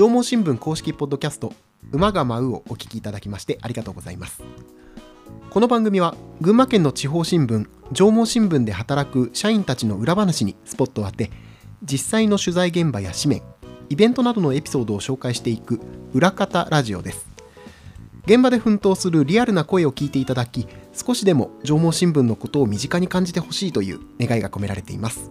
縄文新聞公式ポッドキャスト馬が舞うをお聞きいただきましてありがとうございます。この番組は群馬県の地方新聞縄文新聞で働く社員たちの裏話にスポットを当て実際の取材現場や紙面イベントなどのエピソードを紹介していく裏方ラジオです。現場で奮闘するリアルな声を聞いていただき少しでも縄文新聞のことを身近に感じてほしいという願いが込められています。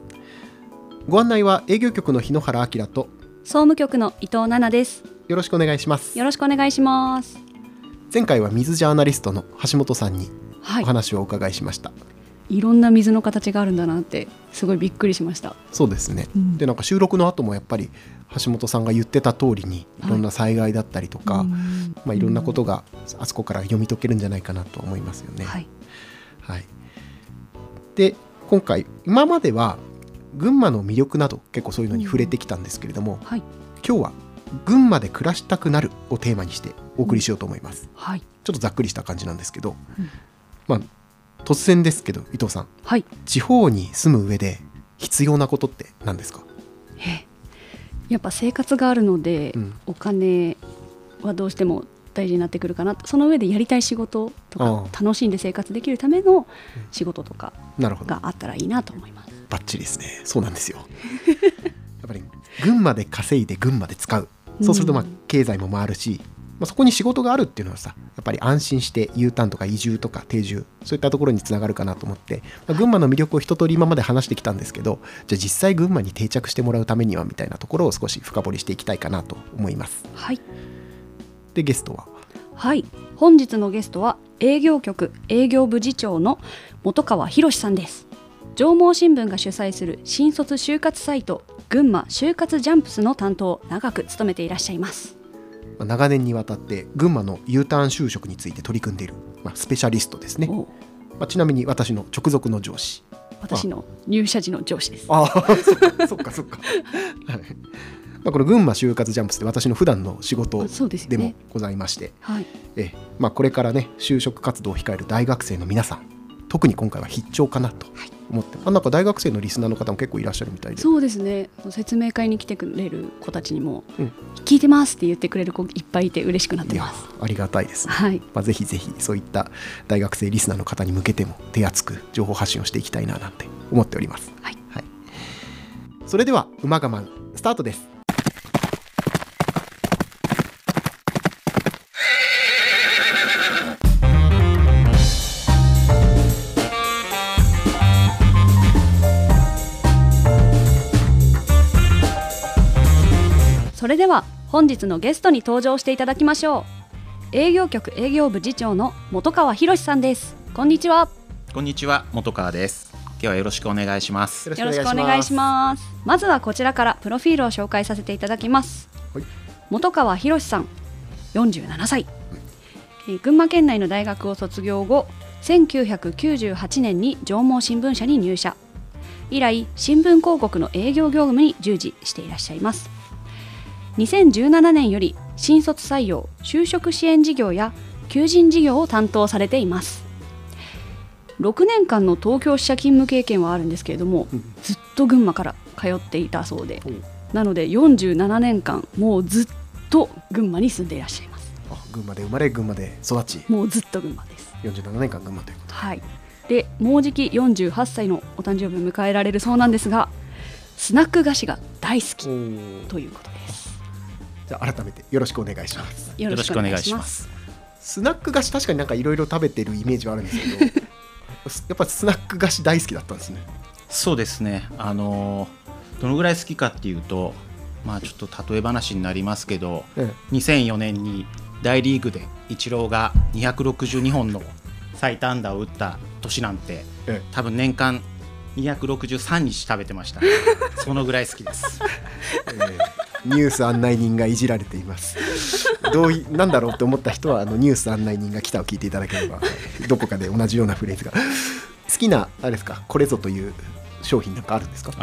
ご案内は営業局の日野原明と総務局の伊藤奈々です。よろしくお願いします。よろしくお願いします。前回は水ジャーナリストの橋本さんにはい。お話をお伺いしました、いろんな水の形があるんだなってすごいびっくりしました。そうですね、うん。でなんか収録の後もやっぱり橋本さんが言ってた通りにいろんな災害だったりとか、うん。まあ、いろんなことがあそこから読み解けるんじゃないかなと思いますよね。はい。はい、で今回今までは群馬の魅力など結構そういうのに触れてきたんですけれども、はい。今日は「群馬で暮らしたくなる」をテーマにしてお送りしようと思います。はい。ちょっとざっくりした感じなんですけど、うん。まあ突然ですけど伊藤さん。はい。地方に住む上で必要なことって何ですか、えやっぱ生活があるので、うん。お金はどうしても大事になってくるかなその上でやりたい仕事とあか楽しんで生活できるための仕事とかがあったらいいなと思いますバッチリですね。そうなんですよ。やっぱり群馬で稼いで群馬で使う。そうするとまあうん経済も回るし、まあ、そこに仕事があるっていうのはさやっぱり安心して U ターンとか移住とか定住そういったところにつながるかなと思って、まあ、群馬の魅力を一通り今まで話してきたんですけどじゃあ実際群馬に定着してもらうためにはみたいなところを少し深掘りしていきたいかなと思います。はい。でゲストは？はい。本日のゲストは営業局営業部次長の本川博さんです上毛新聞が主催する新卒就活サイト群馬就活ジャンプスの担当を長く務めていらっしゃいます。まあ長年にわたって群馬の U ターン就職について取り組んでいる、まあ、スペシャリストですね、おまあ、ちなみに私の直属の上司。私の入社時の上司です。ああ そっかそっか。まあ、この群馬就活ジャンプスって私の普段の仕事でもね。ございまして、はい。え。まあ、これからね就職活動を控える大学生の皆さん特に今回は必聴かなと思って、あなんか大学生のリスナーの方も結構いらっしゃるみたいで。そうですね。説明会に来てくれる子たちにも、うん。聞いてますって言ってくれる子いっぱいいて嬉しくなってます。ありがたいですね、はい。まあ、ぜひぜひそういった大学生リスナーの方に向けても手厚く情報発信をしていきたいななんて思っております、はい。それでは馬が舞う。スタートです本日のゲストに登場していただきましょう。営業局営業部次長の本川博さんです。こんにちは。こんにちは。本川です。今日はよろしくお願いします。よよろしくお願いします。まずはこちらからプロフィールを紹介させていただきます、はい。本川博さん47歳、えー群馬県内の大学を卒業後1998年に上毛新聞社に入社。以来新聞広告の営業業務に従事していらっしゃいます2017年より新卒採用就職支援事業や求人事業を担当されています。6年間の東京支社勤務経験はあるんですけれども、うん。ずっと群馬から通っていたそうでなので47年間もうずっと群馬に住んでいらっしゃいます。あ群馬で生まれ群馬で育ち。もうずっと群馬です。47年間群馬ということはい。でもうじき48歳のお誕生日を迎えられるそうなんですがスナック菓子が大好きということですじゃあ改めてよろしくお願いします。よよろしくお願いします。スナック菓子確かになんかいろいろ食べてるイメージはあるんですけど やっぱスナック菓子大好きだったんですね。そうですね。あのーどのぐらい好きかっていうとまあちょっと例え話になりますけどえ2004年に大リーグでイチローが262本の最多安打を打った年なんてええ。多分年間263日食べてました。そのぐらい好きです。えーニュース案内人がいじられています。どういなんだろうって思った人はあのニュース案内人が来たを聞いていただければどこかで同じようなフレーズが。好きなあれですかこれぞという商品なんかあるんですか？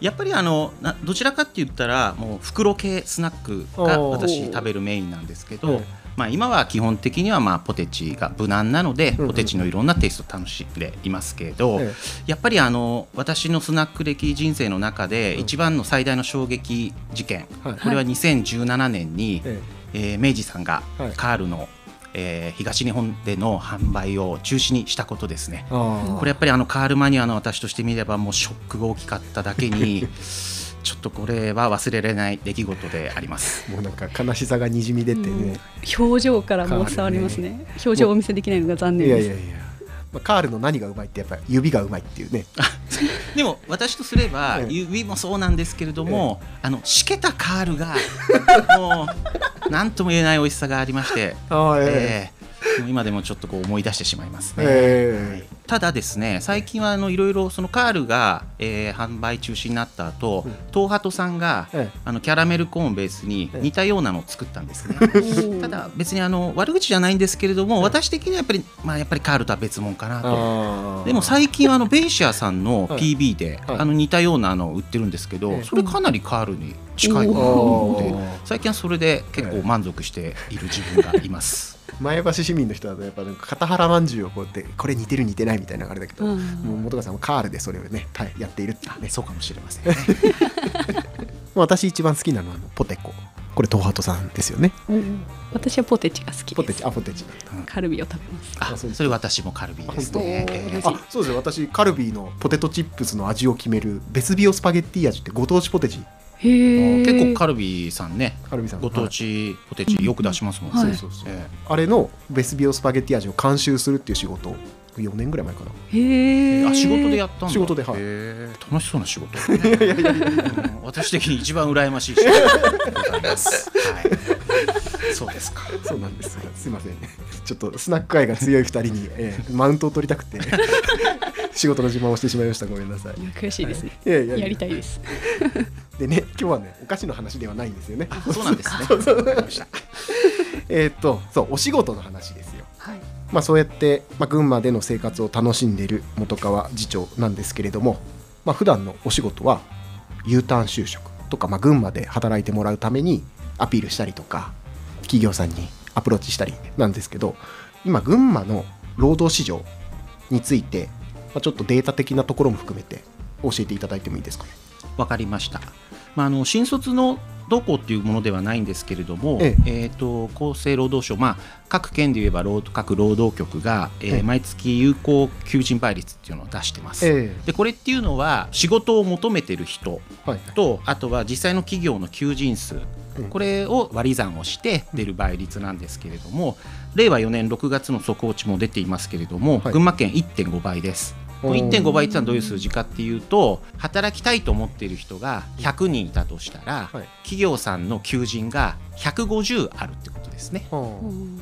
やっぱりあのなどちらかって言ったらもう袋系スナックが私食べるメインなんですけど、うんまあ、今は基本的にはまあポテチが無難なので、ポテチのいろんなテイストを楽しんでいますけれど、えやっぱりあの私のスナック歴人生の中で一番の最大の衝撃事件、はい。これは2017年に、ええ。ー明治さんがはい。カールの、えー東日本での販売を中止にしたことですね。あこれやっぱりあのカールマニアの私としてみればもうショックが大きかっただけに ちょっとこれは忘れられない出来事であります。もうなんか悲しさがにじみ出てね、表情からもう伝わりますね。表情をお見せできないのが残念です。いやいやいや、まあ、カールの何がうまいってやっぱり指がうまいっていうね。でも私とすれば ええ。指もそうなんですけれども、あのしけたカールがもう何とも言えない美味しさがありまして、ええ。もう 今でもちょっとこう思い出してしまいますね。ええ。ただですね最近はあのいろいろそのカールが、えー販売中止になった後、うん。東ハトさんが、えあのキャラメルコーンベースに似たようなのを作ったんですね。おただ別にあの悪口じゃないんですけれども、私的にはやっぱりまあやっぱりカールとは別物かなと。でも最近はあのベイシアさんのはい。PB で、はい。あの似たようなのを売ってるんですけど、ええ。それかなりカールに近いうんなと思って最近はそれで結構満足している自分がいます。前橋市民の人だとやっぱなんか片原まんじゅうをこうやってこれ似てる似てないみたいなのがあれだけど、うん。もう本川さんもカールでそれをねはいやっているってねそうかもしれませんね。私一番好きなのはあのポテコ。これ東ハトさんですよね。うん私はポテチが好きポテチ。あポテチカルビを食べます。あ、あそうそれ私もカルビーですね。あそうですよ。私カルビーのポテトチップスの味を決めるベスビオスパゲッティ味ってご当地ポテチ結構カルビーさんね、カルビーさん。ご当地ポテチよく出しますもんね。はい。そうそうそう。えあれのベスビオスパゲッティ味を監修するっていう仕事を4年ぐらい前かな。へええあ仕事でやったんだ。仕事ではい。楽しそうな仕事、うん私的に一番羨ましい仕事。で ございます、はい、そうですか。そうなんです。すいません。ちょっとスナック愛が強い2人に、えーマウントを取りたくて仕事の自慢をしてしまいました。ごめんなさい。いや悔しいです。ねい。やいやいや。やりたいです。でね今日はねお菓子の話ではないんですよね。あそうなんですね。えーっとそうお仕事の話ですよ。はい。まあそうやって、まあ、群馬での生活を楽しんでいる本川次長なんですけれどもまあ普段のお仕事は U ターン就職とか、まあ、群馬で働いてもらうためにアピールしたりとか企業さんにアプローチしたりなんですけど今群馬の労働市場について、まあ、ちょっとデータ的なところも含めて教えていただいてもいいですか？ね。わかりました、まあ、あの新卒のどこっていうものではないんですけれども、ええ。ー、と厚生労働省、まあ、各県で言えば労各労働局が、えーええ。毎月有効求人倍率っていうのを出してます。えでこれっていうのは仕事を求めてる人えはいとあとは実際の企業の求人数うんこれを割り算をして出る倍率なんですけれども令和4年6月の速報値も出ていますけれども、はい。群馬県1.5倍です。この1.5倍ってのはどういう数字かっていうと働きたいと思っている人が100人いたとしたら、はい。企業さんの求人が150あるってことですね。は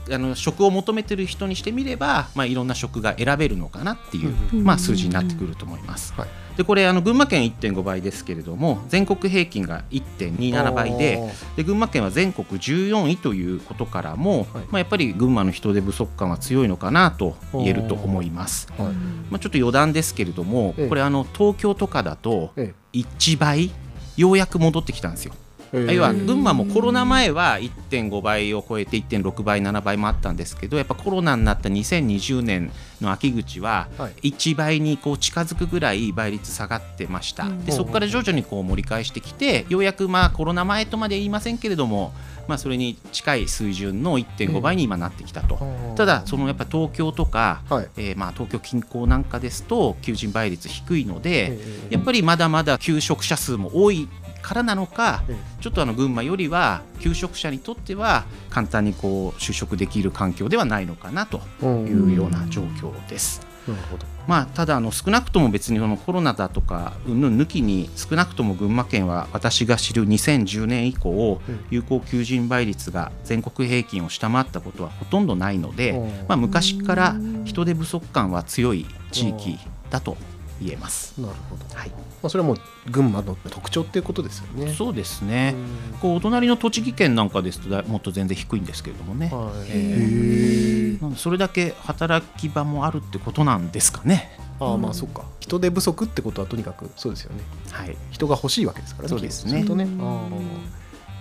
ああの職を求めてる人にしてみれば、まあ、いろんな職が選べるのかなっていう、うん。まあ、数字になってくると思います。はい。でこれあの群馬県1.5倍ですけれども全国平均が1.27倍でで群馬県は全国14位ということからも、はい。まあ、やっぱり群馬の人手不足感は強いのかなと言えると思います。はい。まあ、ちょっと余談ですけれども、ええ。これあの東京とかだとえ1倍ようやく戻ってきたんですよ。えええ要は群馬もコロナ前は1.5倍を超えて1.6倍7倍もあったんですけどやっぱコロナになった2020年の秋口ははい。1倍にこう近づくぐらい倍率下がってました、うん。でそこから徐々にこう盛り返してきてようやくまあコロナ前とまでは言いませんけれども、まあ、それに近い水準の1.5倍に今なってきたと、ただそのやっぱ東京とか、はい。えーまあ東京近郊なんかですと求人倍率低いので、ええやっぱりまだまだ求職者数も多いからなのか、えちょっとあの群馬よりは求職者にとっては簡単にこう就職できる環境ではないのかなとうん。いうような状況です。なるほど。まあ、ただあの少なくとも別にそのコロナだとかうんぬん抜きに少なくとも群馬県は私が知る2010年以降うん。有効求人倍率が全国平均を下回ったことはほとんどないので、うん。まあ、昔から人手不足感は強い地域だと言えます。なるほど、はい、まあ、それはもう群馬の特徴っていうことですよね。そうですね、うん。こうお隣の栃木県なんかですとだもっと全然低いんですけれどもね、はい、えへえなのでそれだけ働き場もあるってことなんですかね。ああまあそっか。人手不足ってことはとにかくそうですよねはい、人が欲しいわけですからねそうですね。ね。うん。ああ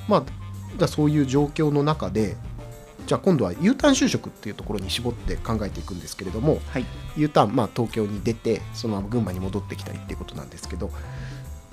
まあだそういう状況の中でじゃあ今度は U ターン就職っていうところに絞って考えていくんですけれどもはい。U ターン、まあ、東京に出てそのまま群馬に戻ってきたりっていうことなんですけど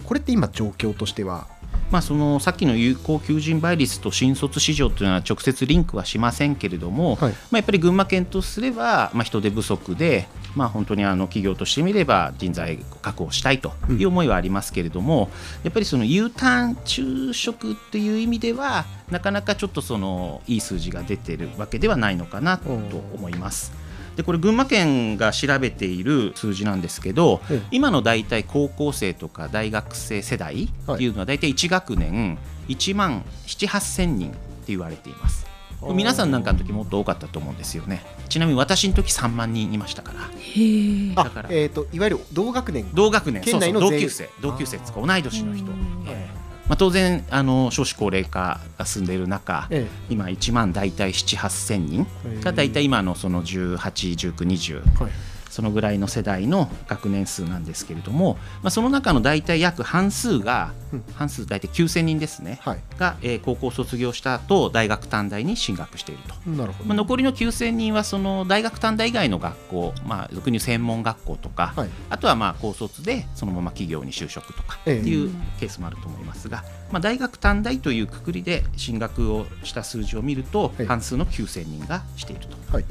これって今状況としては？まあ、そのさっきの有効求人倍率と新卒市場というのは直接リンクはしませんけれども、はい。まあ、やっぱり群馬県とすれば、まあ、人手不足で、まあ、本当にあの企業としてみれば人材確保したいという思いはありますけれども、やっぱりその U ターン就職っていう意味ではなかなかちょっとそのいい数字が出てるわけではないのかなと思います。でこれ群馬県が調べている数字なんですけど、ええ今の大体高校生とか大学生世代っていうのは大体1学年1万7 8千人って言われています皆さんなんかの時もっと多かったと思うんですよね。ちなみに私の時3万人いましたから。だから。えー、といわゆる同学年。同学年。県内の全そうそう同級生。同級生ですか。同い年の人、うん。ええまあ、当然あの少子高齢化が進んでいる中、え今1万大体7 8千人が大体今のその181920えはいそのぐらいの世代の学年数なんですけれども、まあ、その中の大体約半数が、うん。半数大体9000人ですね、はい。が、えー高校卒業した後大学短大に進学していると。なるほど、まあ、残りの9000人はその大学短大以外の学校、まあ、俗に専門学校とか、はい。あとはまあ高卒でそのまま企業に就職とかってええいうケースもあると思いますが、まあ、大学短大というくくりで進学をした数字を見るとはい半数の9000人がしていると。はい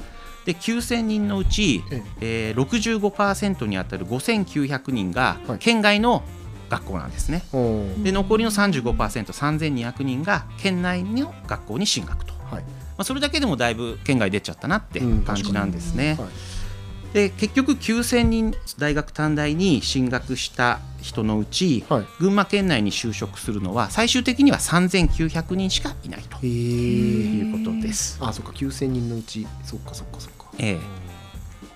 で9000人のうち、ええ。ー、65%に当たる5900人がはい。県外の学校なんですね。おー。で残りの 35%3200 人が県内の学校に進学と、まはい。あ、それだけでもだいぶ県外出ちゃったなってうん感じなんですね。はいで結局9000人大学短大に進学した人のうち、はい。群馬県内に就職するのは最終的には3900人しかいないということです。あそっか9000人のうち。そっかそっかそっか。え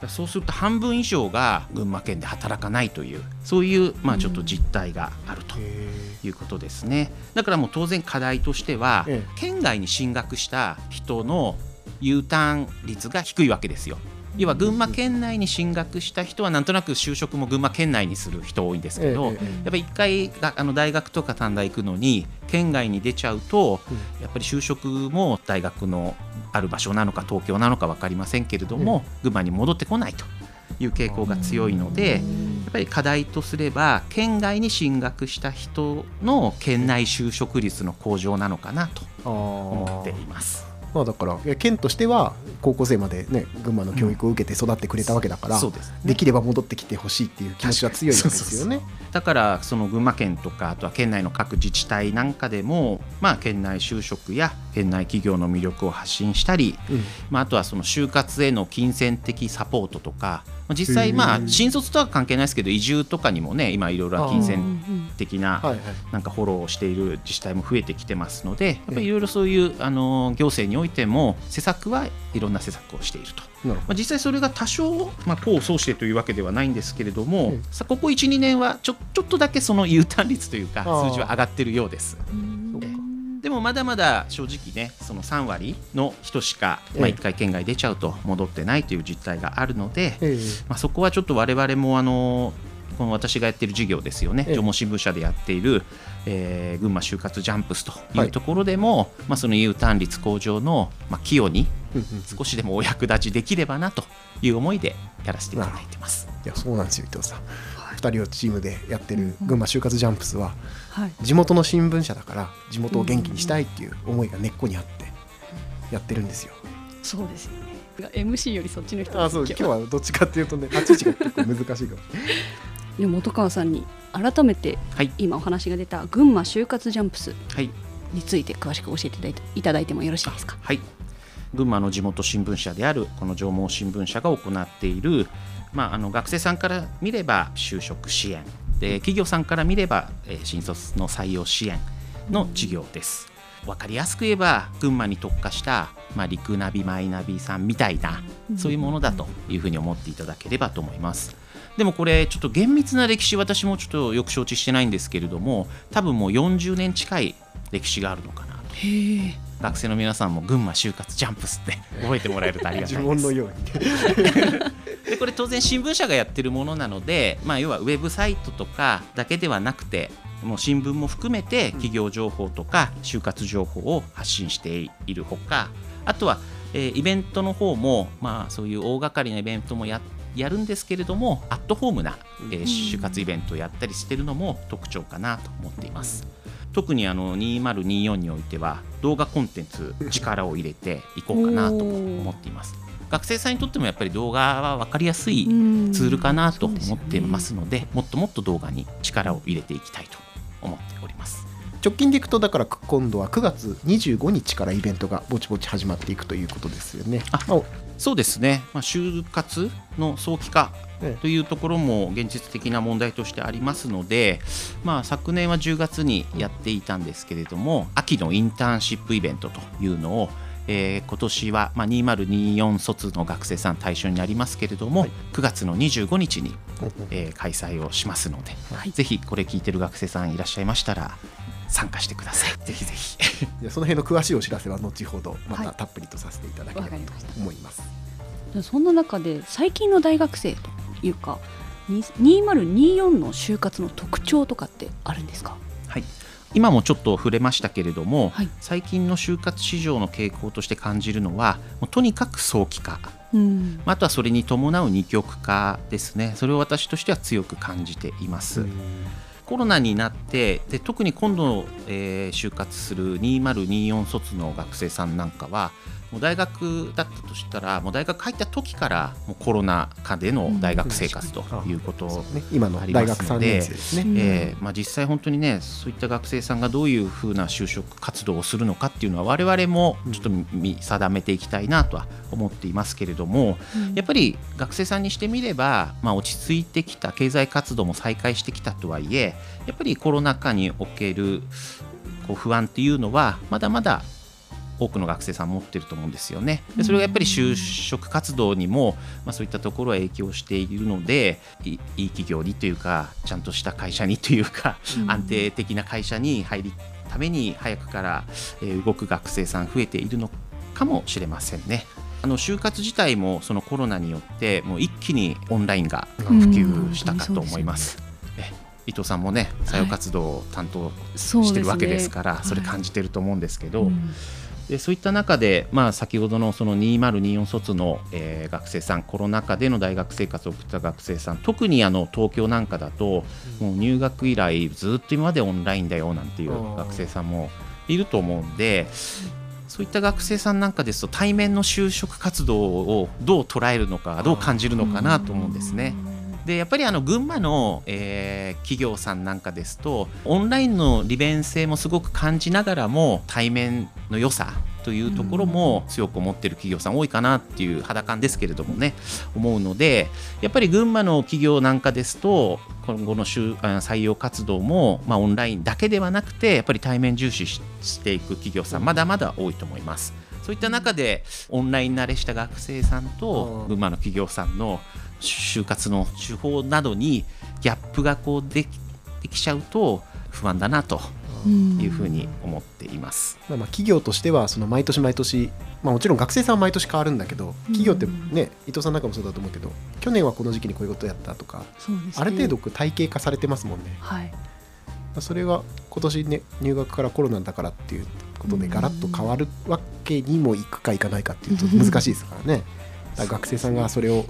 え。そうすると半分以上が群馬県で働かないというそういうまあちょっと実態があるとへいうことですね。だからもう当然課題としてはえ。県外に進学した人の U ターン率が低いわけですよ要は群馬県内に進学した人はなんとなく就職も群馬県内にする人多いんですけど、やっぱり一回があの大学とか短大行くのに県外に出ちゃうと、うんやっぱり就職も大学のある場所なのか東京なのか分かりませんけれども、群馬に戻ってこないという傾向が強いので、やっぱり課題とすれば県外に進学した人の県内就職率の向上なのかなとあ思っていーます。まあだから県としては高校生までね群馬の教育を受けて育ってくれたわけだから、そうですねできれば戻ってきてほしいっていう気持ちは強いですよね。だからその群馬県とかあとは県内の各自治体なんかでも、まあ、県内就職や県内企業の魅力を発信したり、うん。まあ、あとはその就活への金銭的サポートとかまあ実際まあ新卒とは関係ないですけど移住とかにもね今いろいろ金銭的ななんかフォローをしている自治体も増えてきてますのでやっぱりいろいろそういうあの行政においても施策はいろんな施策をしていると。まあ、実際それが多少、まあ、功を奏してというわけではないんですけれども、うん。さここ12年はちょちょっとだけその U ターン率というか数字は上がってるようです。でもまだまだ正直ねその3割の人しか、まあ、ええ。1回県外出ちゃうと戻ってないという実態があるので、ええ。まあ、そこはちょっと我々もあのこの私がやってる事業ですよね、ええ。縄文新聞社でやっている、えー群馬就活ジャンプスといはいうところでも、まあ、その U ターン率向上の、まあ、寄与にうんうん少しでもお役立ちできればなという思いでやらせていただいてます。いやそうなんですよ伊藤さん、二人をチームでやってる群馬就活ジャンプスははい地元の新聞社だから地元を元気にしたいっていう思いが根っこにあってやってるんですよ。そうですよね。MC よりそっちの人あそう今日は。どっちかっていうとね 立ち位置が結構難しいかも。で本川さんに改めてはい、今お話が出た群馬就活ジャンプスはい。について詳しく教えていただいていただいてもよろしいですか？はい、群馬の地元新聞社であるこの縄文新聞社が行っている、まあ、あの学生さんから見れば就職支援で企業さんから見れば、えー新卒の採用支援の事業です。分かりやすく言えば群馬に特化した、まあ、陸ナビマイナビさんみたいなそういうものだというふうに思っていただければと思います。でもこれちょっと厳密な歴史私もちょっとよく承知してないんですけれども多分もう40年近い歴史があるのかな学生の皆さんも群馬就活ジャンプスって 覚えてもらえるとありがたい呪です。文のように でこれ当然新聞社がやってるものなので、まあ、要はウェブサイトとかだけではなくてもう新聞も含めて企業情報とか就活情報を発信しているほかあとはえーイベントの方も、まあ、そういう大掛かりなイベントもややるんですけれどもアットホームな、えー就活イベントをやったりしてるのも特徴かなと思っています。特にあの2024においては動画コンテンツ力を入れていこうかなと思っています。学生さんにとってもやっぱり動画は分かりやすいツールかなと思ってますのでもっともっと動画に力を入れていきたいと思っております。直近でいくとだから今度は9月25日からイベントがぼちぼち始まっていくということですよね。あまあそうですね、まあ、就活の早期化ええ。というところも現実的な問題としてありますので、まあ、昨年は10月にやっていたんですけれども秋のインターンシップイベントというのを、えー今年は、まあ、2024卒の学生さん対象になりますけれども、はい。9月の25日に、えー開催をしますので、はい。ぜひこれ聞いてる学生さんいらっしゃいましたら参加してください。ぜひぜひ。じゃあその辺の詳しいお知らせは後ほどまはい。たたっぷりとさせていただければと思います。そんな中で最近の大学生というかに2024の就活の特徴とかってあるんですか？はい、今もちょっと触れましたけれども、はい。最近の就活市場の傾向として感じるのはもうとにかく早期化。うん。あとはそれに伴う二極化ですね。それを私としては強く感じています、コロナになってで特に今度、えー就活する2024卒の学生さんなんかはもう大学だったとしたらもう大学入った時からもうコロナ禍での大学生活ということね、今の大学3年生ですね。うん。えーまあ、実際本当にねそういった学生さんがどういうふうな就職活動をするのかっていうのは我々もちょっと見定めていきたいなとは思っていますけれどもやっぱり学生さんにしてみれば、まあ、落ち着いてきた経済活動も再開してきたとはいえやっぱりコロナ禍におけるこう不安っていうのはまだまだ多くの学生さん持ってると思うんですよね。でそれがやっぱり就職活動にも、まあ、そういったところは影響しているのでいいい企業にというかちゃんとした会社にというか、うん。安定的な会社に入りために早くから、えー動く学生さん増えているのかもしれませんね。あの就活自体もそのコロナによってもう一気にオンラインが普及したかと思います。え伊藤さんもね採用活動を担当してるわけですから、それ感じてると思うんですけど、うんでそういった中で、まあ、先ほどのその2024卒の、えー学生さんコロナ禍での大学生活を送った学生さん特にあの東京なんかだと、もう入学以来ずっと今までオンラインだよなんていう学生さんもいると思うんで。そういった学生さんなんかですと対面の就職活動をどう捉えるのかどう感じるのかなと思うんですね。でやっぱりあの群馬の、えー企業さんなんかですとオンラインの利便性もすごく感じながらも対面の良さというところも強く思ってる企業さん多いかなっていう肌感ですけれどもね思うのでやっぱり群馬の企業なんかですと今後の採用活動も、まあ、オンラインだけではなくてやっぱり対面重視ししていく企業さん。まだまだ多いと思います。そういった中でオンライン慣れした学生さんとうん。群馬の企業さんの就活の手法などにギャップがこうできできちゃうと不安だなとうんいうふうに思っています。まあ、まあ企業としてはその毎年毎年、まあ、もちろん学生さんは毎年変わるんだけど企業ってね伊藤さんなんかもそうだと思うけど去年はこの時期にこういうことやったとかね。ある程度体系化されてますもんね。はい。まあそれが今年ね入学からコロナだからっていうことでガラッと変わるわけにもいくかいかないかっていうと難しいですからね。学生さんがそれを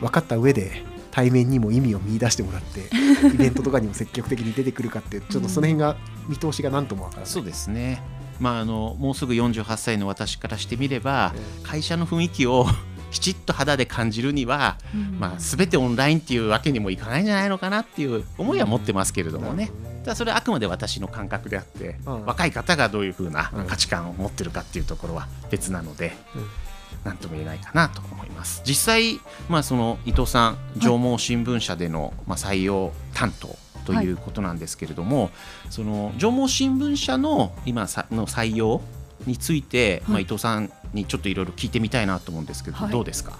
分かった上で対面にも意味を見出してもらって イベントとかにも積極的に出てくるかってちょっとその辺が見通しが何ともわからない。そうですね。まあ、あのもうすぐ48歳の私からしてみればえ会社の雰囲気を きちっと肌で感じるには、まあ、全てオンラインっていうわけにもいかないんじゃないのかなっていう思いは持ってますけれどもね。ただそれはあくまで私の感覚であって、うん。若い方がどういうふうなうん。価値観を持ってるかっていうところは別なので、うんなんとも言えないかなと思います。実際、まあ、その伊藤さん上毛新聞社での、まあ、採用担当ということなんですけれども、その上毛新聞社の今さの採用について、まあ、はい伊藤さんにちょっといろいろ聞いてみたいなと思うんですけど、はい。どうですか？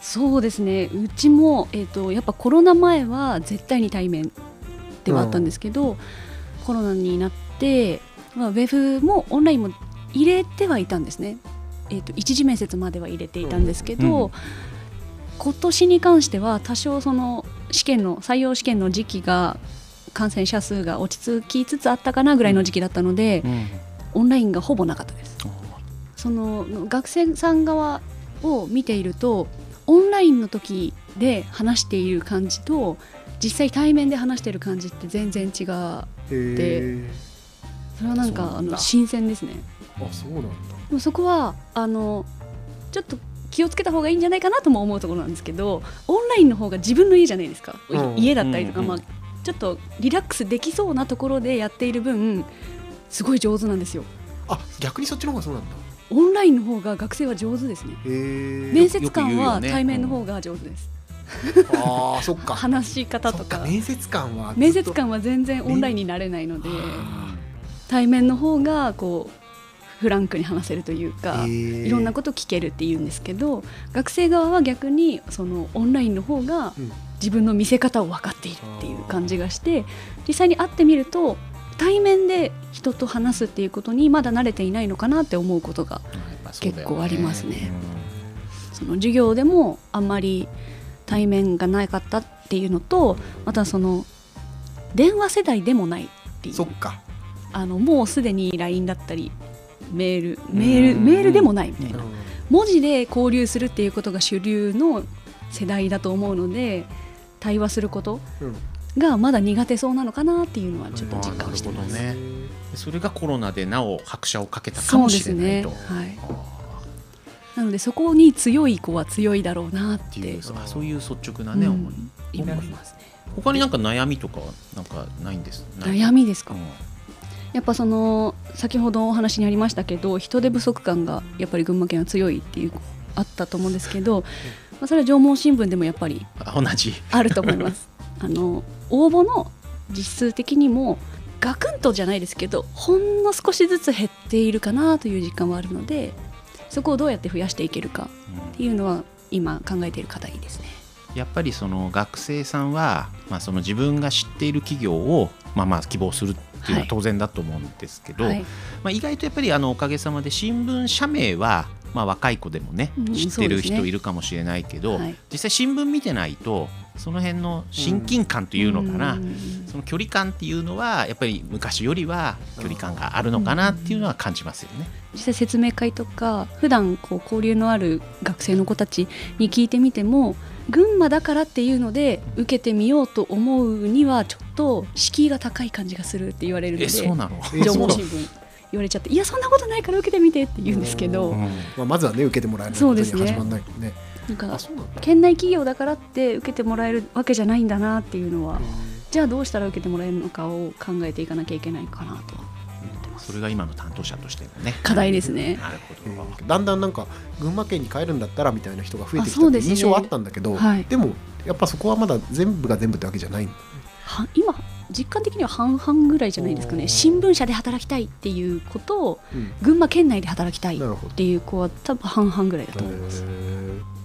そうですね。うちも、えー、とやっぱコロナ前は絶対に対面ではあったんですけど、コロナになって、まあ、ウェブもオンラインも入れてはいたんですね、えー、と一次面接までは入れていたんですけど、うん。今年に関しては多少その試験の採用試験の時期が感染者数が落ち着きつつあったかなぐらいの時期だったので、うん。オンラインがほぼなかったです。その学生さん側を見ているとオンラインの時で話している感じと実際対面で話している感じって全然違うへそれはなんかあの新鮮ですね。ーあそうなんだ。でもそこはあのちょっと気をつけた方がいいんじゃないかなとも思うところなんですけどオンラインの方が自分の家じゃないですか、うん。家だったりとか、うんうんまあ、ちょっとリラックスできそうなところでやっている分すごい上手なんですよ。あ逆にそっちの方がそうなんだ。オンラインの方が学生は上手ですね。面接官は対面の方が上手です、あーそっか。話し方そとか面接官は面接官は全然オンラインになれないのであ対面の方がこうフランクに話せるというか、へー。いろんなこと聞けるっていうんですけど学生側は逆にそのオンラインの方がうん。自分の見せ方を分かっているっていう感じがして実際に会ってみると対面で人と話すっていうことにまだ慣れていないのかなって思うことが結構ありますね。その授業でもあんまり対面がなかったっていうのとまたその電話世代でもないっていう。そっか。あのもうすでに LINE だったりメールメールうん。メールでもないみたいな。うん。文字で交流するっていうことが主流の世代だと思うので対話することうん。がまだ苦手そうなのかなっていうのはちょっと実感してます。るほどね。それがコロナでなお拍車をかけたかもそうですね。しれないと。はい。あなのでそこに強い子は強いだろうなって。ていううあそういう率直なね、思い。ん。思いますね。他になんか悩みとかはなんかないんです？悩みですか？うん。やっぱその先ほどお話にありましたけど人手不足感がやっぱり群馬県は強いっていうあったと思うんですけど、まあそれは縄文新聞でもやっぱりあ同じあると思います。あの応募の実数的にもガクンとじゃないですけどほんの少しずつ減っているかなという実感はあるのでそこをどうやって増やしていけるかっていうのは今考えている課題ですね。やっぱりその学生さんは、まあ、その自分が知っている企業を、まあ、まあ希望するっていうのは当然だと思うんですけど、はい、まあ、意外とやっぱりあのおかげさまで新聞社名は、まあ、若い子でもねうん知ってる人いるかもしれないけど、はい。実際新聞見てないとその辺の親近感というのかな、うん。その距離感っていうのはやっぱり昔よりは距離感があるのかなっていうのは感じますよね。実際説明会とか普段こう交流のある学生の子たちに聞いてみても群馬だからっていうので受けてみようと思うにはちょっと敷居が高い感じがするって言われるのでえそうなの、えそうなの？縄文新聞言われちゃっていやそんなことないから受けてみてって言うんですけど、うん。まあ、まずはね受けてもらえないことにそうですね。始まらないもんね。なんか県内企業だからって受けてもらえるわけじゃないんだなっていうのはじゃあどうしたら受けてもらえるのかを考えていかなきゃいけないかなとそれが今の担当者としてのね。課題ですね。なるほえど、ーだんだんなんか群馬県に帰るんだったらみたいな人が増えてきたって印象はあったんだけど、はい。でもやっぱそこはまだ全部が全部ってわけじゃないは今実感的には半々ぐらいじゃないですかね。新聞社で働きたいっていう子とうん。群馬県内で働きたいっていう子は多分半々ぐらいだと思います。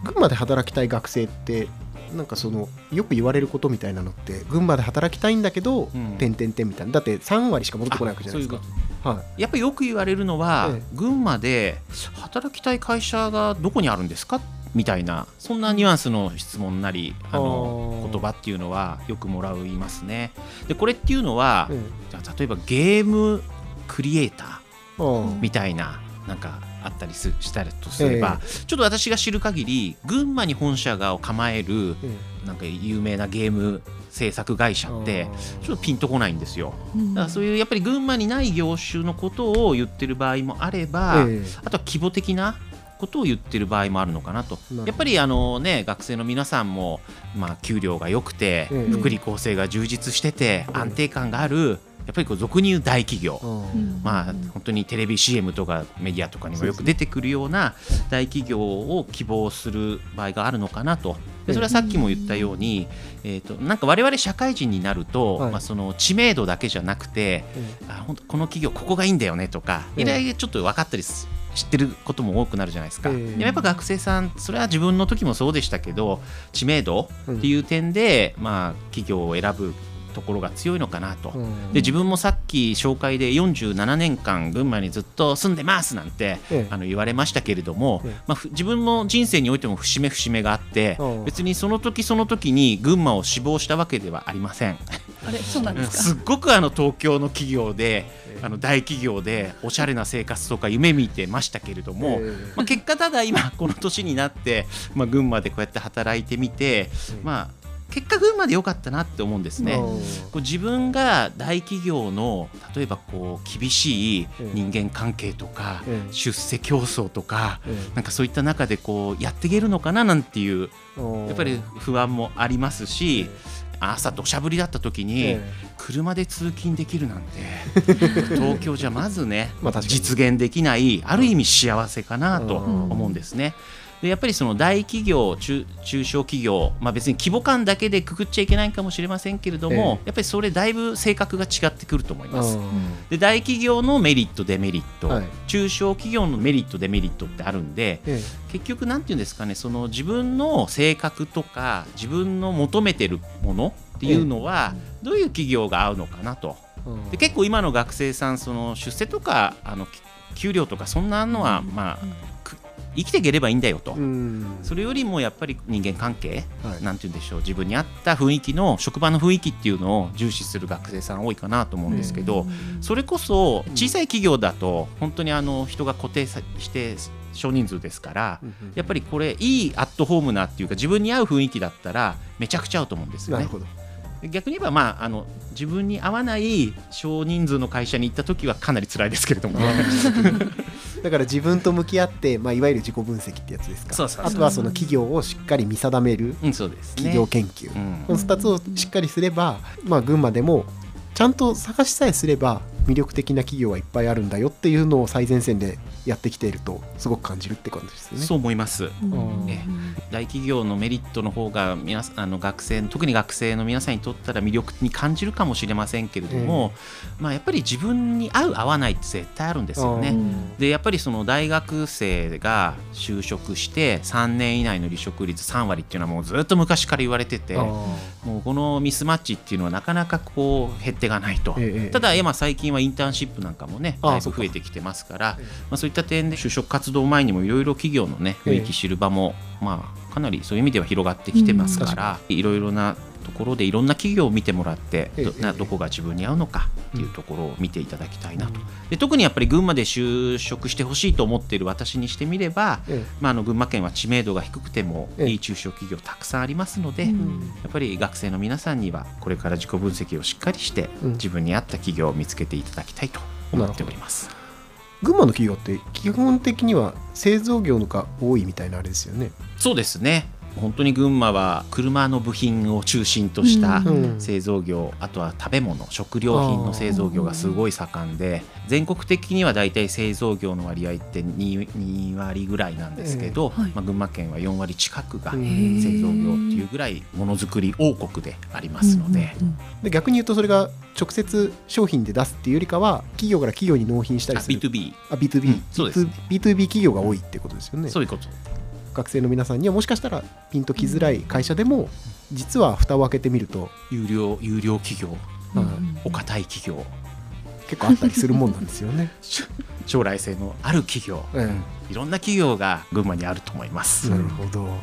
群馬で働きたい学生ってなんかそのよく言われることみたいなのって群馬で働きたいんだけど、うん。点々点みたいな。だって3割しか戻ってこないわけじゃないですか。はい。やっぱりよく言われるのは、ええ。群馬で働きたい会社がどこにあるんですか？みたいなそんなニュアンスの質問なりあの言葉っていうのはよくもらいますね。でこれっていうのは、うんじゃあ例えばゲームクリエイター。みたいななんかあったりすしたりとすれば、ちょっと私が知る限り群馬に本社がを構えるえなんか有名なゲーム制作会社ってちょっとピンとこないんですよ。うん。だからそういうやっぱり群馬にない業種のことを言ってる場合もあれば、えあとは規模的なことを言ってる場合もあるのかなと。やっぱりあの、ね、学生の皆さんも、まあ、給料が良くて、ええ。福利厚生が充実してて、ええ。安定感があるやっぱりこう俗に言う大企業、あーうん。まあ、本当にテレビ CM とかメディアとかにもよく出てくるような大企業を希望する場合があるのかなと。でそれはさっきも言ったように、えー、となんか我々社会人になると、はい。まあ、その知名度だけじゃなくてえあほんとこの企業ここがいいんだよねとかええいろいろちょっと分かったりす知ってることも多くなるじゃないですか、ええでもやっぱ学生さんそれは自分の時もそうでしたけど知名度っていう点で、まあ、企業を選ぶところが強いのかなと。うん。で自分もさっき紹介で47年間群馬にずっと住んでますなんてええ。あの言われましたけれども、ええ。まあ、ふ自分も人生においても節目節目があってうん。別にその時その時に群馬を志望したわけではありません。あれ？そうなんですか？すっごくあの東京の企業であの大企業でおしゃれな生活とか夢見てましたけれども、まあ、結果ただ今この年になって、まあ、群馬でこうやって働いてみて、まあ、結果群馬で良かったなって思うんですね。こう自分が大企業の例えばこう厳しい人間関係とかええ。出世競争とかなんかそういった中でこうやっていけるのかななんていうやっぱり不安もありますし朝土砂降りだった時に車で通勤できるなんて 東京じゃまずね実現できないある意味幸せかなと思うんですね。でやっぱりその大企業中中小企業、まあ、別に規模感だけでくくっちゃいけないかもしれませんけれども、やっぱりそれだいぶ性格が違ってくると思います。で大企業のメリットデメリット、はい。中小企業のメリットデメリットってあるんで結局なんていうんですかねその自分の性格とか自分の求めてるものっていうのはどういう企業が合うのかなと。で結構今の学生さんその出世とかあのき給料とかそんなのは、まあく生きていければいいんだよと、それよりもやっぱり人間関係、はい。なんて言うんでしょう。自分に合った雰囲気の職場の雰囲気っていうのを重視する学生さん多いかなと思うんですけど、それこそ小さい企業だと本当にあの人が固定さして少人数ですから、やっぱりこれいいアットホームなっていうか自分に合う雰囲気だったらめちゃくちゃ合うと思うんですよね。逆に言えば、まあ、あの自分に合わない少人数の会社に行った時はかなり辛いですけれどもね。だから自分と向き合って、まあ、いわゆる自己分析ってやつですか。そうそうあとはその企業をしっかり見定めるうん、そうですね。企業研究、うん。この2つをしっかりすれば、まあ、群馬でもちゃんと探しさえすれば魅力的な企業はいっぱいあるんだよっていうのを最前線でやってきているとすごく感じるって感じですよね。そう思います。うんえ大企業のメリットの方が皆さんあの学生特に学生の皆さんにとったら魅力に感じるかもしれませんけれども、まあ、やっぱり自分に合う合わないって絶対あるんですよね。でやっぱりその大学生が就職して3年以内の離職率3割っていうのはもうずっと昔から言われててあもうこのミスマッチっていうのはなかなかこう減ってがないと。ーええただ今最近はインターンシップなんかもねだいぶ増えてきてますからまあ、そういった点で就職活動前にもいろいろ企業のね雰囲気知る場も、まあ、かなりそういう意味では広がってきてますからいろいろなところでいろんな企業を見てもらってどどこが自分に合うのかっていうところを見ていただきたいなと。で特にやっぱり群馬で就職してほしいと思っている私にしてみれば、えまあ、あの群馬県は知名度が低くてもええ。いい中小企業たくさんありますので、うん。やっぱり学生の皆さんにはこれから自己分析をしっかりしてうん。自分に合った企業を見つけていただきたいと思っております。群馬の企業って基本的には製造業のが多いみたいなあれですよね。そうですね。本当に群馬は車の部品を中心としたうん。製造業、あとは食べ物食料品の製造業がすごい盛んで全国的にはだいたい製造業の割合って 2, 2割ぐらいなんですけど、ええはいまあ、群馬県は4割近くがうん製造業っていうぐらいものづくり王国でありますので。で逆に言うとそれが直接商品で出すっていうよりかは企業から企業に納品したありする。B2B あ B2B、うんそうですね。B2B 企業が多いってことですよね。そういうこと。学生の皆さんにはもしかしたらピンときづらい会社でも実は蓋を開けてみると、有料有料企業はいお堅い企業結構あったりするもんなんですよね。将来性のある企業、えいろんな企業が群馬にあると思います。えなるほど、はい。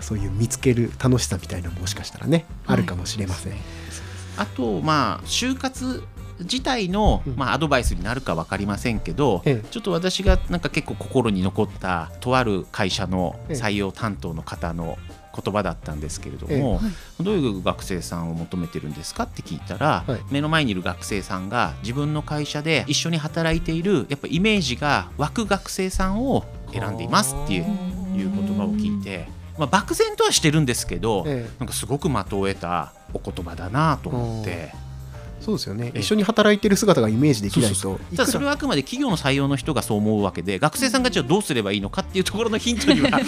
そういう見つける楽しさみたいなのももしかしたらね、はいあるかもしれません。あとまあ就活自体の、うん。まあ、アドバイスになるか分かりませんけど、ええ。ちょっと私がなんか結構心に残ったとある会社のええ。採用担当の方の言葉だったんですけれどええ。も、はいどういう学生さんを求めてるんですかって聞いたら、はい。目の前にいる学生さんが自分の会社で一緒に働いているやっぱイメージが湧く学生さんを選んでいますっていういう言葉を聞いて、まあ、漠然とはしてるんですけど、ええ。なんかすごく的を得たお言葉だなと思って。そうですよね。ええ一緒に働いてる姿がイメージできないといくらただそれはあくまで企業の採用の人がそう思うわけで学生さんがじゃあどうすればいいのかっていうところのヒントにはなっ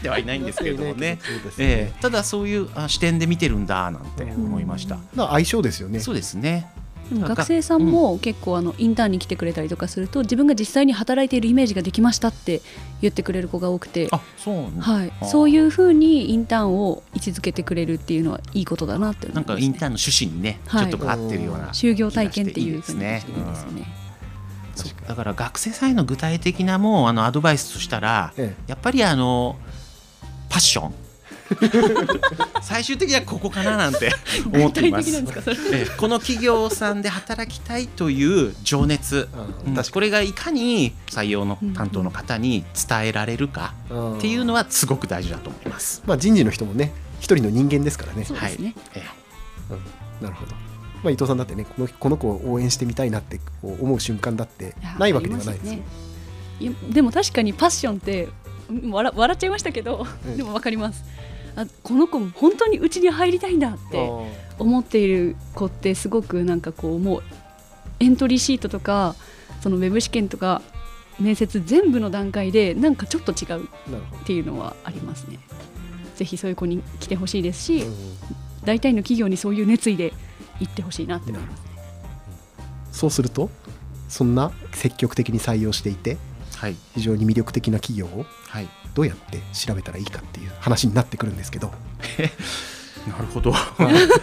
てはいないんですけれどもね。ね。えただそういうあ視点で見てるんだなんて思いました。だから相性ですよね。そうですね。学生さんも結構あのインターンに来てくれたりとかすると自分が実際に働いているイメージができましたって言ってくれる子が多くて、あそうはい。そういうふうにインターンを位置づけてくれるっていうのはいいことだなって思ないんます、ね、かインターンの趣旨にね、はい。ちょっと合ってるような就業体験っていうふうに気がしていいですね。だから学生さんへの具体的なもうあのアドバイスとしたらえ。やっぱりあのパッション 最終的にはここかななんて 思っています。この企業さんで働きたいという情熱、うん。確これがいかに採用の担当の方に伝えられるかかっていうのはすごく大事だと思います。まあ人事の人もね一人の人間ですからね。そうですね、えなるほど、まあ、伊藤さんだってねこのこの子を応援してみたいなって思う瞬間だってないわけではないですよ、ね。いやでも確かにパッションってうん笑笑っちゃいましたけど、うん。でも分かりますあこの子も本当にうちに入りたいんだって思っている子ってすごくなんかこうもうエントリーシートとかそのウェブ試験とか面接全部の段階でなんかちょっと違うっていうのはありますね。ぜひそういう子に来てほしいですし、ど、うん。大体の企業にそういう熱意で行ってほしいなって思いますね。そうするとそんな積極的に採用していてはい。非常に魅力的な企業をはいどうやって調べたらいいかっていう話になってくるんですけど、なるほど。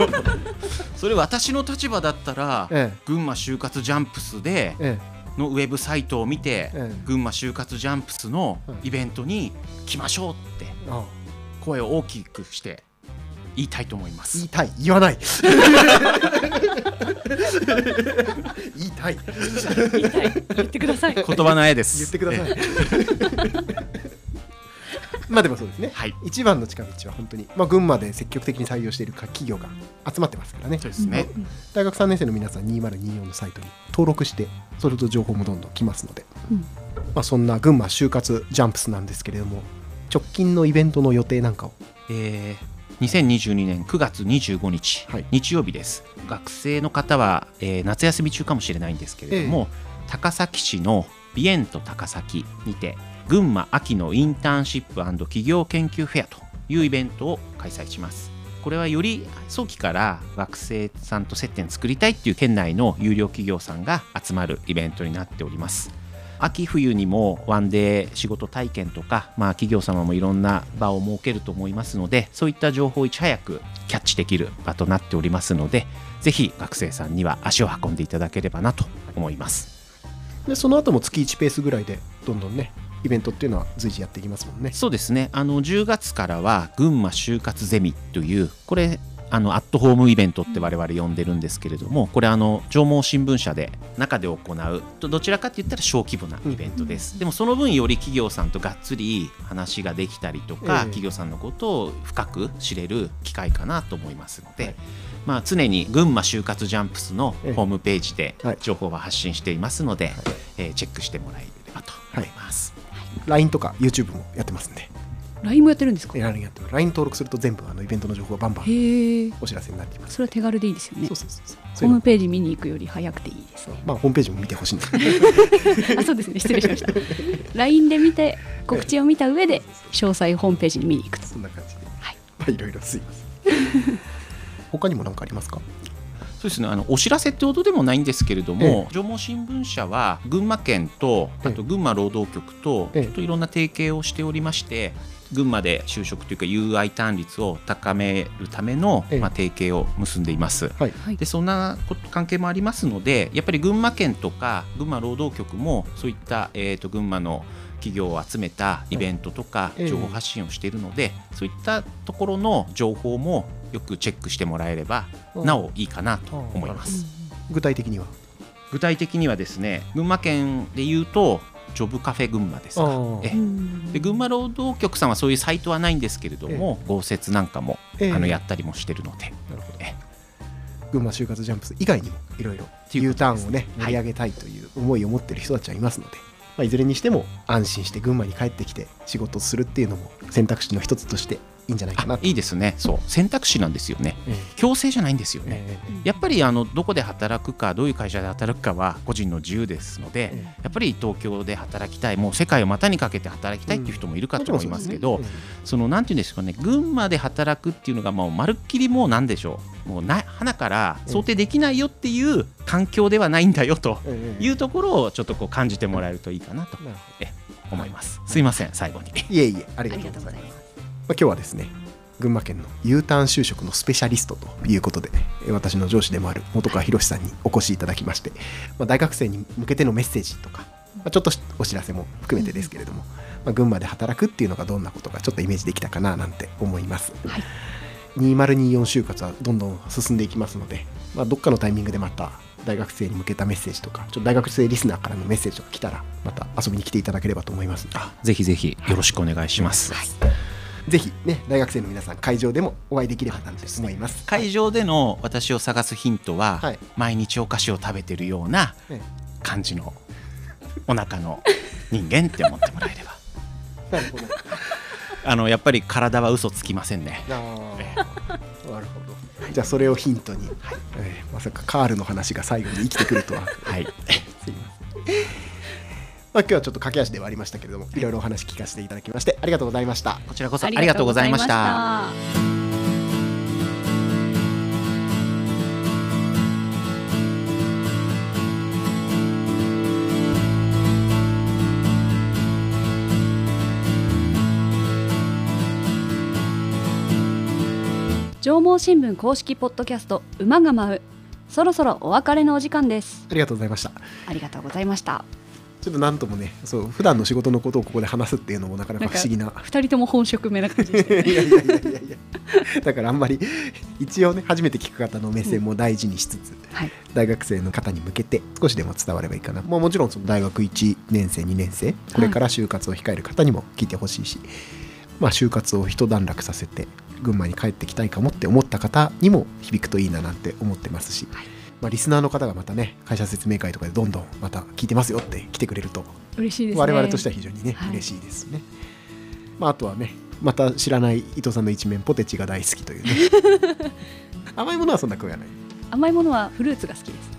それ私の立場だったらえ群馬就活ジャンプスでええ。のウェブサイトを見てええ。群馬就活ジャンプスのはいイベントに来ましょうって声を大きくして言いたいと思います。言いたい。言わない。言いたい。言いたい。言ってください。言葉の絵です。言ってください。えまあでもそうですね。はい。一番の近道は本当に、まあ、群馬で積極的に採用している企業が集まってますからね。そうですね。うん。大学3年生の皆さん2024のサイトに登録してそれと情報もどんどん来ますので、うん。まあ、そんな群馬就活ジャンプスなんですけれども直近のイベントの予定なんかを？えー2022年9月25日、はい。日曜日です。学生の方は、えー夏休み中かもしれないんですけれども、高崎市のビエント高崎にて群馬秋のインターンシップ企業研究フェアというイベントを開催します。これはより早期から学生さんと接点作りたいっていう県内の有料企業さんが集まるイベントになっております。秋冬にもワンデー仕事体験とか、まあ、企業様もいろんな場を設けると思いますのでそういった情報をいち早くキャッチできる場となっておりますのでぜひ学生さんには足を運んでいただければなと思います。でその後も月1ペースぐらいでどんどんねイベントっていうのは随時やっていきますもんね。そうですね。あの10月からは群馬就活ゼミというこれあのアットホームイベントって我々呼んでるんですけれどもこれあの上毛新聞社で中で行うとどちらかって言ったら小規模なイベントです、でもその分より企業さんとがっつり話ができたりとか、ええ。企業さんのことを深く知れる機会かなと思いますので、はい。まあ、常に群馬就活ジャンプスのホームページではい。情報は発信していますので、えーチェックしてもらえればと思います。LINE とか YouTube もやってますんで。LINE もやってるんですか？LINE やってます。LINE 登録すると全部あのイベントの情報がバンバンお知らせになっています。それは手軽でいいですよね。そうそうそうホームページ見に行くより早くていいですね。まあホームページも見てほしいんです あそうですね。失礼しました。LINE で見て告知を見た上で詳細ホームページに見に行くと。そんな感じで、はい。まあいろいろすいません。他にも何かありますか？そうですね。あのお知らせってほどでもないんですけれども、え上毛新聞社は群馬県とあと群馬労働局と,、ええ。といろんな提携をしておりまして群馬で就職というか UI ターン率を高めるための、ええ。まあ、提携を結んでいます。はい。はい。でそんなこと関係もありますのでやっぱり群馬県とか群馬労働局もそういった、えー、と群馬の企業を集めたイベントとかええ。情報発信をしているので、そういったところの情報もよくチェックしてもらえれば、うん。なおいいかなと思います。具体的には？具体的にはですね群馬県でいうとジョブカフェ群馬ですか。えうん。で群馬労働局さんはそういうサイトはないんですけれども、豪雪なんかも、ええ。あのやったりもしてるのでなるほど。え群馬就活ジャンプス以外にもいろいろていう U ターンをね盛り上げたいという思いを持っている人たちはいますので、まあ、いずれにしても安心して群馬に帰ってきて仕事をするっていうのも選択肢の一つとしていいんじゃないかないいですね。そう。選択肢なんですよね。え強制じゃないんですよえね、ええ。やっぱりあのどこで働くかどういう会社で働くかは個人の自由ですので、えやっぱり東京で働きたいもう世界を股にかけて働きたいっていう人もいるかと思いますけど、もちろんそのなんていうんですかね群馬で働くっていうのがもうまるっきりもうなんでしょう。もうな花から想定できないよっていう環境ではないんだよというところをちょっとこう感じてもらえるといいかなと思います。すいません最後に。どいえいえありありがとうございます。今日はですね群馬県の U ターン就職のスペシャリストということで、え私の上司でもある本川博さんにお越しいただきまして、まあ、大学生に向けてのメッセージとか、まあ、ちょっとお知らせも含めてですけれども、まあ、群馬で働くっていうのがどんなことかちょっとイメージできたかななんて思います、はい。2024就活はどんどん進んでいきますので、まあ、どっかのタイミングでまた大学生に向けたメッセージとかちょっと大学生リスナーからのメッセージとか来たらまた遊びに来ていただければと思いますので。ぜひぜひよろしくお願いします、ぜひね大学生の皆さん会場でもお会いできればなと思います。会場での私を探すヒントは、はい。毎日お菓子を食べてるようなえ感じのお腹の人間って思ってもらえれば。え なるほど。あのやっぱり体は嘘つきませんね。あー。なるほど。じゃあそれをヒントに、えーまさかカールの話が最後に生きてくるとは。はい。すいませんまあ、今日はちょっと駆け足ではありましたけれどもい。ろいろお話聞かせていただきましてありがとうございました。こちらこそありがとうございました。上毛新聞公式ポッドキャスト馬が舞う。そろそろお別れのお時間です。ありがとうございました。ありがとうございましたちょっとなんともねそう普段の仕事のことをここで話すっていうのもなかなか不思議な。二人とも本職目な感じでしたねいやいやいやいやいや。だからあんまり一応ね初めて聞く方の目線も大事にしつつ、はい。大学生の方に向けて少しでも伝わればいいかな、まあ、もちろんその大学1年生2年生これから就活を控える方にも聞いてほしいし、まあ、就活を一段落させて群馬に帰ってきたいかもって思った方にも響くといいななんて思ってますし、はいまあ、リスナーの方がまたね会社説明会とかでどんどんまた聞いてますよって来てくれると嬉しいですね我々としては非常にね、はい嬉しいですね。まあ、あとはね、また知らない伊藤さんの一面、ポテチが大好きというね。甘いものはそんな食わない？甘いものはフルーツが好きです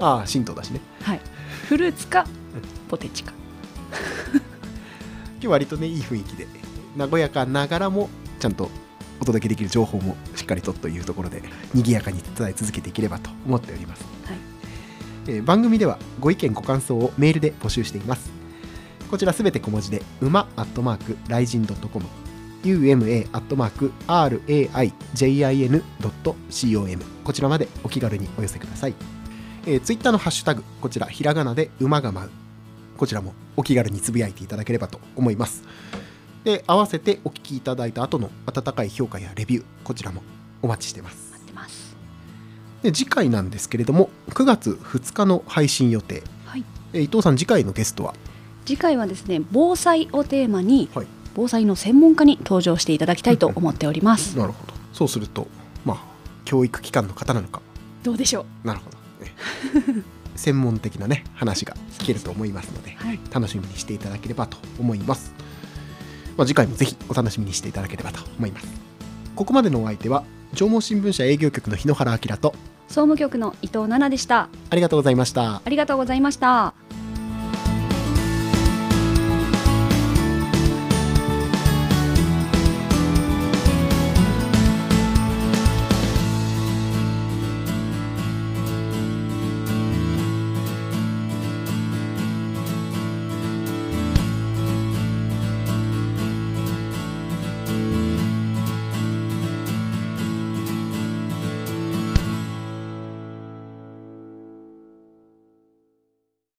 ああ、神道だしね。はいフルーツかポテチか 今日割とね、いい雰囲気で、和やかながらも、ちゃんとお届けできる情報もしっかりとというところで、賑やかに伝え続けていければと思っております。はい。えー番組ではご意見ご感想をメールで募集しています。こちらすべて小文字で馬アットマークライジン .com uma アットマーク raijin.com こちらまでお気軽にお寄せください、えー、ツイッターのハッシュタグこちらひらがなで馬が舞う。こちらもお気軽につぶやいていただければと思いますで合わせてお聞きいただいた後の温かい評価やレビューこちらもお待ちしてます。待ってます。で次回なんですけれども9月2日の配信予定。はい。えー伊藤さん次回のゲストは？次回はですね防災をテーマにはい。防災の専門家に登場していただきたいと思っております。なるほど。そうするとまあ教育機関の方なのか。どうでしょなるほど、ね、専門的なね話が聞けると思いますのでうはい。楽しみにしていただければと思います、まあ、次回もぜひお楽しみにしていただければと思います。ここまでのお相手は上毛新聞社営業局の日野原明と総務局の伊藤奈々でした。ありがとうございました。ありがとうございました